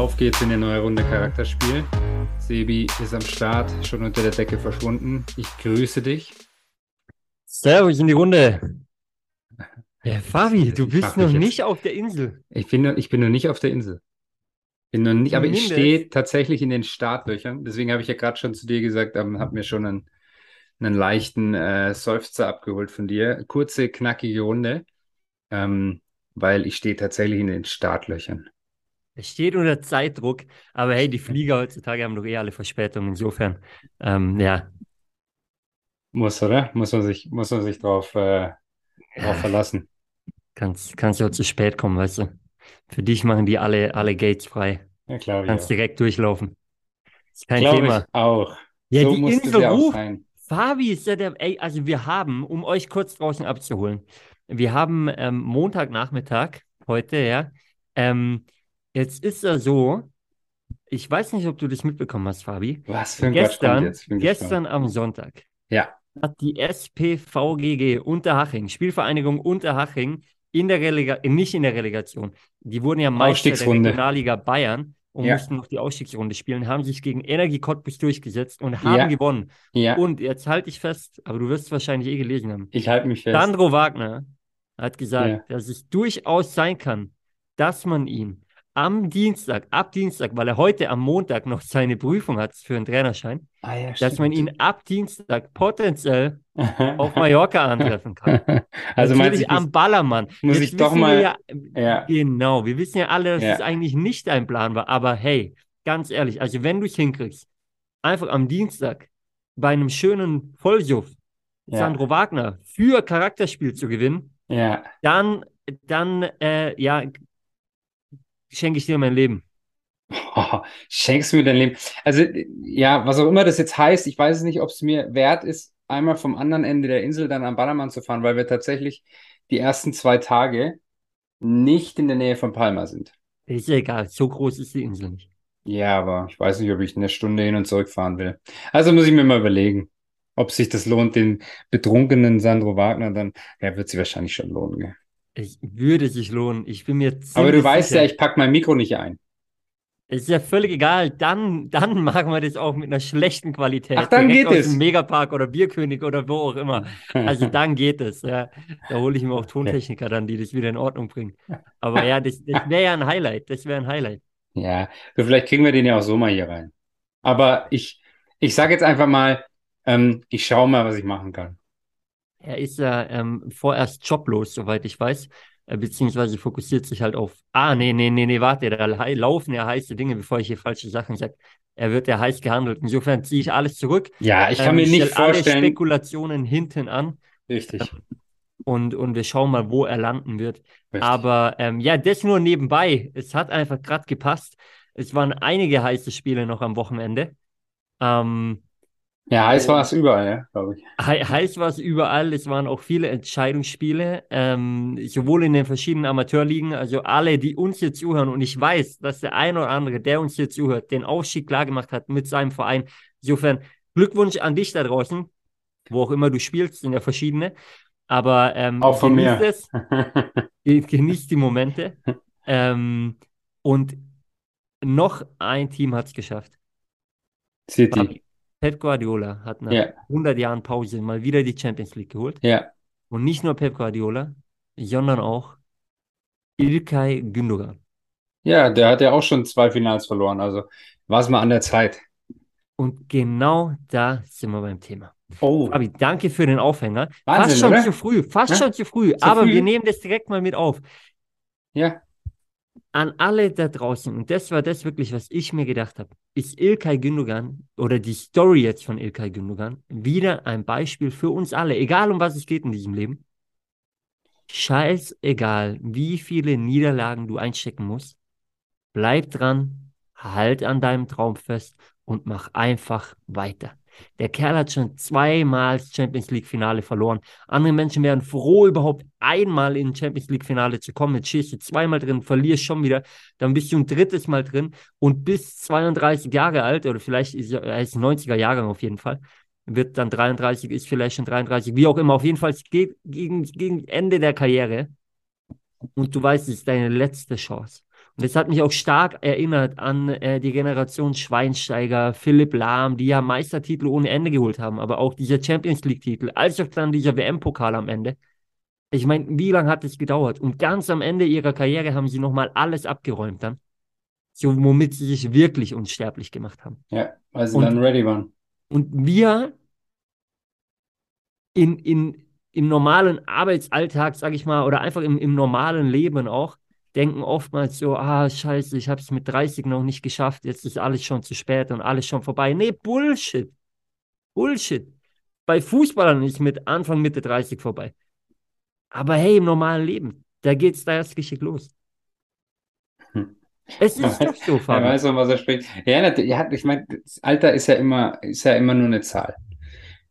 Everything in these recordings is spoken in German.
Auf geht's in eine neue Runde Charakterspiel. Sebi ist am Start, schon unter der Decke verschwunden. Ich grüße dich. Servus in die Runde. Ja, Fabi, du Ich bist noch jetzt- nicht auf der Insel. Ich bin, noch- ich bin noch nicht auf der Insel. Bin noch nicht, aber ich stehe tatsächlich in den Startlöchern. Deswegen habe ich ja gerade schon zu dir gesagt, ähm, habe mir schon einen, einen leichten äh, Seufzer abgeholt von dir. Kurze, knackige Runde, ähm, weil ich stehe tatsächlich in den Startlöchern. Es steht unter Zeitdruck, aber hey, die Flieger heutzutage haben doch eh alle Verspätungen. Insofern, ähm, ja, Muss, oder? Muss man sich, muss man sich drauf, äh, drauf verlassen. kannst, kannst ja auch zu spät kommen, weißt du. Für dich machen die alle, alle Gates frei. Ja, ich Kannst auch. direkt durchlaufen. Ist kein Glaube Thema. ich auch. Ja, So die Insel ruft. Fabi ist ja der, ey, also wir haben, um euch kurz draußen abzuholen, wir haben ähm, Montagnachmittag heute, ja. Ähm, jetzt ist er so, ich weiß nicht, ob du das mitbekommen hast, Fabi. Was für ein Gestern, gestern am Sonntag Ja, hat die SPVGG Unterhaching, Spielvereinigung Unterhaching, in der Relega nicht in der Relegation. Die wurden ja Meister der. Regionalliga Bayern und Ja. mussten noch die Ausstiegsrunde spielen, haben sich gegen Energie Cottbus durchgesetzt und haben Ja. gewonnen. ja, Und jetzt halte ich fest, aber du wirst es wahrscheinlich eh gelesen haben. ich halte mich fest. Sandro Wagner hat gesagt, dass es durchaus sein kann, dass man ihn am Dienstag, ab Dienstag, weil er heute am Montag noch seine Prüfung hat für einen Trainerschein, Ah, ja, dass man ihn ab Dienstag potenziell auf Mallorca antreffen kann. Also meinst Natürlich du, ich am muss, Ballermann. muss Jetzt ich doch mal- ja, ja, genau, wir wissen ja alle, dass es eigentlich nicht dein Plan war. Aber hey, ganz ehrlich, also wenn du es hinkriegst, einfach am Dienstag bei einem schönen Vollsuff. Sandro Wagner für Charakterspiel zu gewinnen, ja, dann, dann, äh, ja, schenke ich dir mein Leben. Oh, schenkst du mir dein Leben. Also, ja, was auch immer das jetzt heißt, ich weiß es nicht, ob es mir wert ist, einmal vom anderen Ende der Insel dann am Ballermann zu fahren, weil wir tatsächlich die ersten zwei Tage nicht in der Nähe von Palma sind. Ist ja egal, so groß ist die Insel nicht. Ja, aber ich weiß nicht, ob ich eine Stunde hin und zurück fahren will. Also muss ich mir mal überlegen, ob sich das lohnt, den betrunkenen Sandro Wagner dann, ja, wird sich wahrscheinlich schon lohnen, gell? Es würde sich lohnen. Ich bin mir Aber du weißt sicher. ja, ich pack mein Mikro nicht ein. Ist ja völlig egal. Dann, dann machen wir das auch mit einer schlechten Qualität. Ach, dann Direkt geht aus es. dem Megapark oder Bierkönig oder wo auch immer. Also dann geht es. Ja. Da hole ich mir auch Tontechniker dann, die das wieder in Ordnung bringen. Aber ja, das, das wäre ja ein Highlight. Das wäre ein Highlight. Ja, vielleicht kriegen wir den ja auch so mal hier rein. Aber ich, ich sage jetzt einfach mal, ähm, ich schaue mal, was ich machen kann. Er ist ja ähm, vorerst joblos, soweit ich weiß. Äh, beziehungsweise fokussiert sich halt auf. Ah, nee, nee, nee, nee, warte, da laufen ja heiße Dinge, bevor ich hier falsche Sachen sage. Er wird ja heiß gehandelt. Insofern ziehe ich alles zurück. Ja, ich kann Ähm, mir nicht stell alle vorstellen. Spekulationen hinten an. Richtig, und, und wir schauen mal, wo er landen wird. richtig. Aber ähm, ja, das nur nebenbei. Es hat einfach gerade gepasst. Es waren einige heiße Spiele noch am Wochenende. Ähm, Ja, heiß war es überall, glaube ich. hei- heiß war es überall. Es waren auch viele Entscheidungsspiele, ähm, sowohl in den verschiedenen Amateurligen, also alle, die uns hier zuhören. Und ich weiß, dass der ein oder andere, der uns hier zuhört, den Aufstieg klargemacht hat mit seinem Verein. Insofern Glückwunsch an dich da draußen, wo auch immer du spielst, sind ja verschiedene. Aber ähm, Auch von genieß mir. es. Ge- Genießt die Momente. Ähm, und noch ein Team hat es geschafft. City. Pep Guardiola hat nach Ja, 100 Jahren Pause mal wieder die Champions League geholt. ja. Und nicht nur Pep Guardiola, sondern auch İlkay Gündogan. Ja, der hat ja auch schon zwei Finals verloren, also war es mal an der Zeit. Und genau da sind wir beim Thema. Oh, Fabi, danke für den Aufhänger. Wahnsinn, fast schon oder? zu früh, fast Ja? schon zu früh, Zu aber früh? wir nehmen das direkt mal mit auf. ja, An alle da draußen, und das war das wirklich, was ich mir gedacht habe, ist Ilkay Gündogan oder die Story jetzt von Ilkay Gündogan wieder ein Beispiel für uns alle, egal um was es geht in diesem Leben. Scheißegal, wie viele Niederlagen du einstecken musst, bleib dran, halt an deinem Traum fest und mach einfach weiter. Der Kerl hat schon zweimal Champions League Finale verloren. Andere Menschen wären froh, überhaupt einmal in Champions League Finale zu kommen. Jetzt stehst du zweimal drin, verlierst schon wieder, dann bist du ein drittes Mal drin und bist 32 Jahre alt oder vielleicht ist er ist 90er Jahrgang auf jeden Fall. Wird dann 33, ist vielleicht schon 33, wie auch immer. Auf jeden Fall, geht gegen, gegen Ende der Karriere und du weißt, es ist deine letzte Chance. Das hat mich auch stark erinnert an äh, die Generation Schweinsteiger, Philipp Lahm, die ja Meistertitel ohne Ende geholt haben, aber auch dieser Champions League-Titel, als auch dann dieser WM-Pokal am Ende. Ich meine, wie lange hat es gedauert? Und ganz am Ende ihrer Karriere haben sie nochmal alles abgeräumt dann. So, womit sie sich wirklich unsterblich gemacht haben. Ja, weil sie Und- dann ready waren. Und wir in, in, im normalen Arbeitsalltag, sag ich mal, oder einfach im, im normalen Leben auch, denken oftmals so, ah, scheiße, ich habe es mit 30 noch nicht geschafft, jetzt ist alles schon zu spät und alles schon vorbei. Nee, Bullshit. Bullshit. Bei Fußballern ist mit Anfang, Mitte 30 vorbei. Aber hey, im normalen Leben, da geht's da erst richtig los. Hm. Es ist doch so, Er Fabian. weiß, um was er spricht. Ja, ja, ich meine, Alter ist ja immer, ist ja immer nur eine Zahl.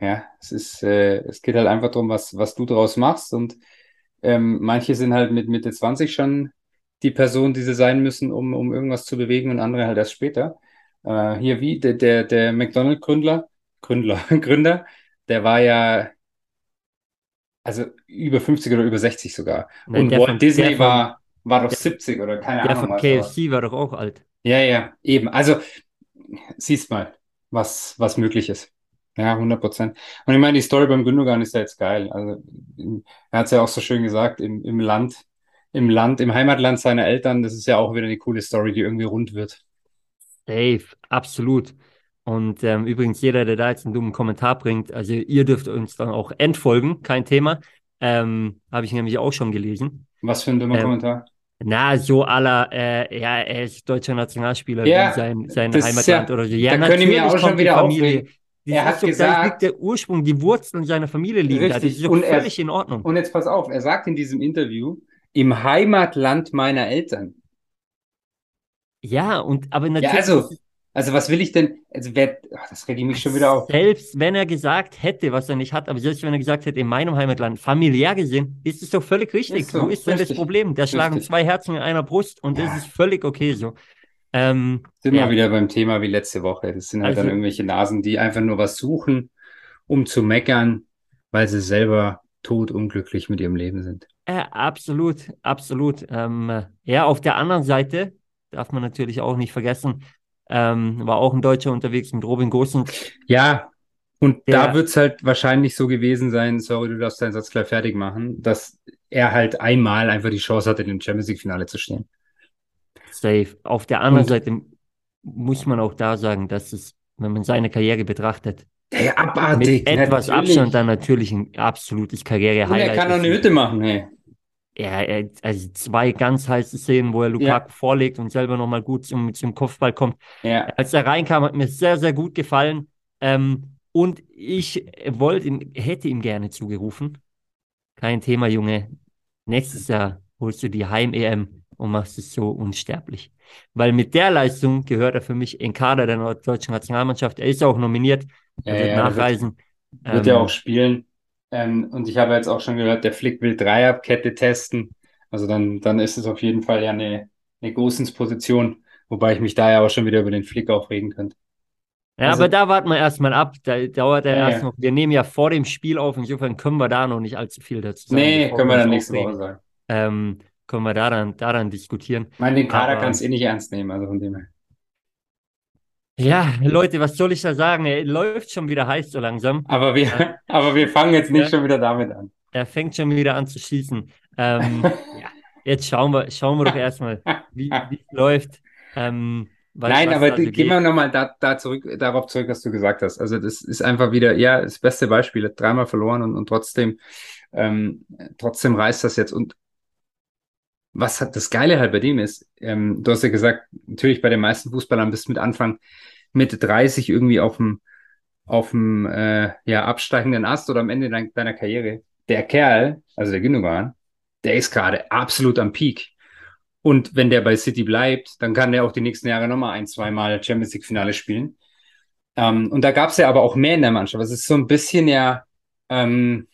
Ja, es ist, äh, es geht halt einfach darum, was, was du draus machst. Und ähm, manche sind halt mit Mitte 20 schon die Person, die sie sein müssen, um, um irgendwas zu bewegen, und andere halt erst später. Äh, hier wie der, der, der McDonald-Gründer, Gründler, Gründer, der war ja also über 50 oder über 60 sogar. Nein, Und der Walt von- Disney der von- war, war doch der- 70 oder keine Der Ahnung von was. aber- KFC war doch auch alt. Ja, ja, eben. Also, siehst mal, was, was möglich ist. Ja, 100 Prozent. Und ich meine, die Story beim Gündogan ist ja jetzt geil. Also, er hat es ja auch so schön gesagt, im, im Land, im Land, im Heimatland seiner Eltern, das ist ja auch wieder eine coole Story, die irgendwie rund wird. Safe, absolut. Und ähm, übrigens, jeder, der da jetzt einen dummen Kommentar bringt, also ihr dürft uns dann auch entfolgen, kein Thema. Ähm, Habe ich nämlich auch schon gelesen. Was für ein dummer Ähm, Kommentar. Na, so aller, äh, ja, er ist deutscher Nationalspieler Ja, sein, sein Heimatland ja- oder so. Ja, da können wir auch schon die wieder Familie. Das Er hat da gesagt- liegt der Ursprung, die Wurzeln seiner Familie liegen da. Das Richtig. ist doch Und er- völlig in Ordnung. Und jetzt pass auf, er sagt in diesem Interview, im Heimatland meiner Eltern. Ja, und aber Ja, natürlich also, ist es also was will ich denn? Also, wer, ach, das regt mich schon wieder auf. Selbst wenn er gesagt hätte, was er nicht hat, aber selbst wenn er gesagt hätte, in meinem Heimatland, familiär gesehen, ist es doch völlig richtig. So, Wo ist denn das richtig. Problem? Da schlagen Richtig. zwei Herzen in einer Brust und Ja. das ist völlig okay so. Ähm, Sind ja, wir wieder beim Thema wie letzte Woche. Das sind halt Also- dann irgendwelche Nasen, die einfach nur was suchen, um zu meckern, weil sie selber totunglücklich mit ihrem Leben sind. Äh, absolut, absolut. Ähm, äh, ja, auf der anderen Seite darf man natürlich auch nicht vergessen, ähm, war auch ein Deutscher unterwegs mit Robin Gosens. Ja, und Der- da wird es halt wahrscheinlich so gewesen sein, sorry, du darfst deinen Satz gleich fertig machen, dass er halt einmal einfach die Chance hatte, im Champions League-Finale zu stehen. Safe. Auf der anderen Und- Seite muss man auch da sagen, dass es, wenn man seine Karriere betrachtet, Ja, ja, abartig, mit etwas natürlich. Abstand dann natürlich ein absolutes Karriere-Highlight er kann ist. eine Hütte machen, hey. Ja, also zwei ganz heiße Szenen, wo er Lukaku vorlegt und selber nochmal gut zum, zum Kopfball kommt. Ja, Als er reinkam, hat mir sehr, sehr gut gefallen. Ähm, und ich wollte ihm, hätte ihm gerne zugerufen. Kein Thema, Junge. Nächstes Jahr holst du die Heim-EM und machst es so unsterblich. Weil mit der Leistung gehört er für mich in Kader der nord- deutschen Nationalmannschaft. Er ist auch nominiert. Er Ja, wird ja, er wird- wird Ähm, ja auch spielen. Ähm, und ich habe jetzt auch schon gehört, der Flick will Dreierkette testen. Also dann, dann ist es auf jeden Fall ja eine, eine Gosens-Position, wobei ich mich da ja auch schon wieder über den Flick aufregen könnte. Ja, Also- aber da warten wir erstmal ab. Da dauert er Ja, erst noch. Wir nehmen ja vor dem Spiel auf, insofern können wir da noch nicht allzu viel dazu sagen. Nee, können wir dann nächste aufregen. Woche sagen. Ähm, können wir da dann, da dann diskutieren. Ich meine, den Kader Aber- kannst du eh nicht ernst nehmen, also von dem her. Ja, Leute, was soll ich da sagen? Er läuft schon wieder heiß so langsam. Aber wir, Ja. aber wir fangen jetzt nicht Ja. schon wieder damit an. Er fängt schon wieder an zu schießen. Ähm, ja, jetzt schauen wir, schauen wir doch erstmal, wie es läuft. Ähm, Nein, aber da so gehen wir nochmal da, da zurück, darauf zurück, was du gesagt hast. Also das ist einfach wieder, ja, das beste Beispiel, hat dreimal verloren und, und trotzdem, ähm, trotzdem reißt das jetzt. Und was hat das Geile halt bei dem ist, ähm, du hast ja gesagt, natürlich bei den meisten Fußballern bist du mit Anfang Mitte 30 irgendwie auf dem, auf dem äh, ja, absteigenden Ast oder am Ende dein, deiner Karriere. Der Kerl, also der Gündogan, der ist gerade absolut am Peak. Und wenn der bei City bleibt, dann kann der auch die nächsten Jahre nochmal ein, zweimal Champions League Finale spielen. Ähm, und da gab es ja aber auch mehr in der Mannschaft. Es ist so ein bisschen ja ähm,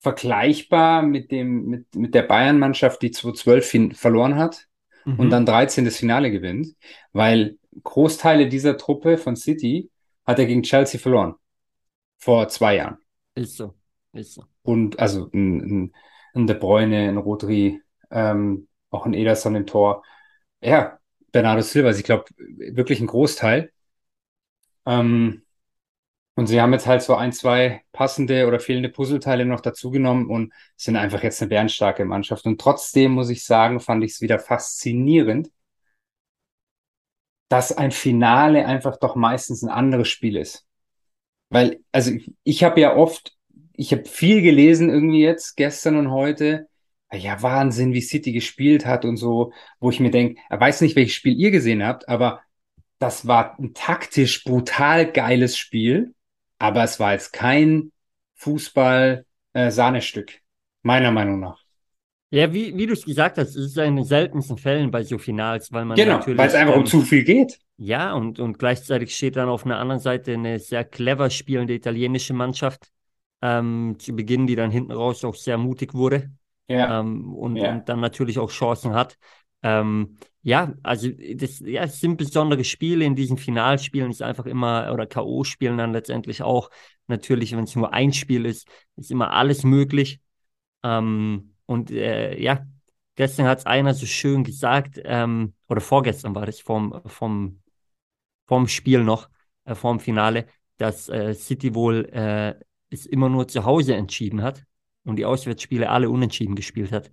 vergleichbar mit dem, mit, mit der Bayern-Mannschaft, die 2012 fin- verloren hat und Mhm. dann 13 das Finale gewinnt, weil Großteile dieser Truppe von City hat er gegen Chelsea verloren. Vor zwei Jahren. Ist so, ist so. Und also ein, ein, ein De Bruyne, ein Rodri, ähm, auch ein Ederson im Tor. Ja, Bernardo Silva, also ich glaube, wirklich ein Großteil. Ähm, und sie haben jetzt halt so ein, zwei passende oder fehlende Puzzleteile noch dazugenommen und sind einfach jetzt eine bärenstarke Mannschaft. Und trotzdem muss ich sagen, fand ich es wieder faszinierend, dass ein Finale einfach doch meistens ein anderes Spiel ist. Weil, also ich, ich habe ja oft, ich habe viel gelesen irgendwie jetzt, gestern und heute. Ja, Wahnsinn, wie City gespielt hat und so, wo ich mir denke, er weiß nicht, welches Spiel ihr gesehen habt, aber das war ein taktisch brutal geiles Spiel, aber es war jetzt kein Fußball-Sahnestück, äh, meiner Meinung nach. Ja, wie, wie du es gesagt hast, es ist in den seltensten Fällen bei so Finals, weil man genau, natürlich. weil es einfach ähm, um zu viel geht. Ja, und, und gleichzeitig steht dann auf einer anderen Seite eine sehr clever spielende italienische Mannschaft ähm, zu Beginn, die dann hinten raus auch sehr mutig wurde Ja, ähm, und, ja. und dann natürlich auch Chancen hat. Ähm, ja, also das, ja, es sind besondere Spiele in diesen Finalspielen, ist einfach immer, oder K.O.-Spielen dann letztendlich auch. Natürlich, wenn es nur ein Spiel ist, ist immer alles möglich. Ähm, und äh, ja, gestern hat es einer so schön gesagt, ähm, oder vorgestern war das vom, vom, vom Spiel noch, äh, vom Finale, dass äh, City wohl äh, es immer nur zu Hause entschieden hat und die Auswärtsspiele alle unentschieden gespielt hat.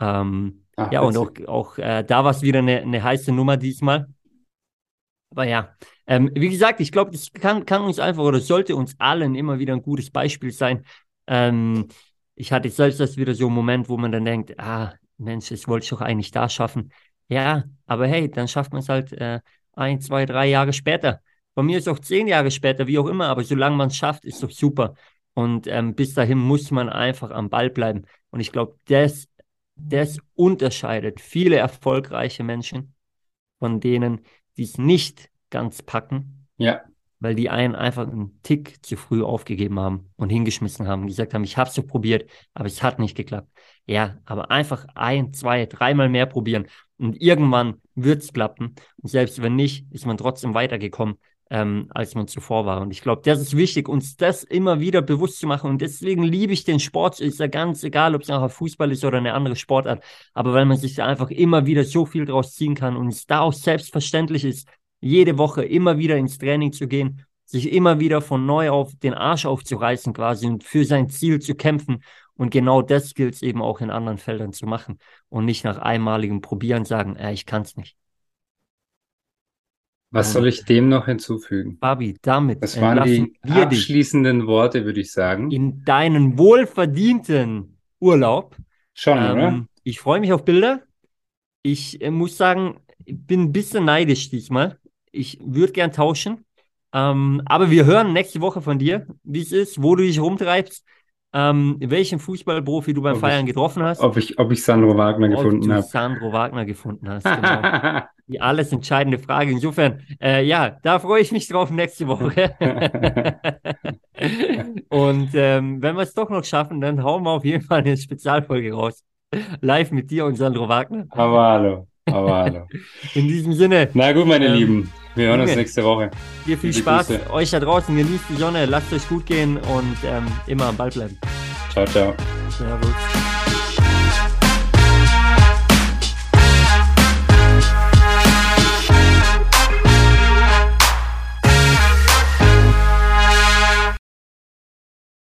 Ähm, Ach, ja, und auch, auch äh, da war es wieder eine, eine heiße Nummer diesmal. Aber ja, ähm, wie gesagt, ich glaube, das kann, kann uns einfach oder sollte uns allen immer wieder ein gutes Beispiel sein. Ähm, ich hatte selbst das wieder so einen Moment, wo man dann denkt, ah, Mensch, das wollte ich doch eigentlich da schaffen. Ja, aber hey, dann schafft man es halt äh, ein, zwei, drei Jahre später. Bei mir ist auch zehn Jahre später, wie auch immer, aber solange man es schafft, ist doch super. Und ähm, bis dahin muss man einfach am Ball bleiben. Und ich glaube, das, das unterscheidet viele erfolgreiche Menschen von denen, die es nicht ganz packen, Ja, weil die einen einfach einen Tick zu früh aufgegeben haben und hingeschmissen haben, gesagt haben, ich habe es so probiert, aber es hat nicht geklappt. Ja, aber einfach ein, zwei, dreimal mehr probieren und irgendwann wird es klappen. Und selbst wenn nicht, ist man trotzdem weitergekommen, ähm, als man zuvor war. Und ich glaube, das ist wichtig, uns das immer wieder bewusst zu machen. Und deswegen liebe ich den Sport. Ist ja ganz egal, ob es nachher Fußball ist oder eine andere Sportart. Aber weil man sich da einfach immer wieder so viel draus ziehen kann und es da auch selbstverständlich ist, jede Woche immer wieder ins Training zu gehen, sich immer wieder von neu auf den Arsch aufzureißen quasi und für sein Ziel zu kämpfen. Und genau das gilt es eben auch in anderen Feldern zu machen und nicht nach einmaligem Probieren sagen, äh, ich kann es nicht. Was soll ich dem noch hinzufügen? Fabi, damit Das waren die abschließenden Worte, würde ich sagen. in deinen wohlverdienten Urlaub. Schon, oder? Ähm, ich freue mich auf Bilder. Ich äh, muss sagen, ich bin ein bisschen neidisch diesmal. Ich würde gern tauschen. Ähm, aber wir hören nächste Woche von dir, wie es ist, wo du dich rumtreibst, ähm, welchen Fußballprofi du beim Ob Feiern ich- getroffen hast. Ob ich, ob ich Sandro Wagner ob gefunden habe. Sandro Wagner gefunden hast. Genau. Die alles entscheidende Frage. Insofern, äh, ja, da freue ich mich drauf nächste Woche. Und ähm, wenn wir es doch noch schaffen, dann hauen wir auf jeden Fall eine Spezialfolge raus. Live mit dir und Sandro Wagner. Aber hallo, aber hallo. In diesem Sinne, Na gut, meine Ähm, Lieben, wir hören uns nächste Woche. dir viel Liebe Spaß. Grüße. Euch da draußen, genießt die Sonne, lasst euch gut gehen und ähm, immer am Ball bleiben. Ciao, ciao. Servus.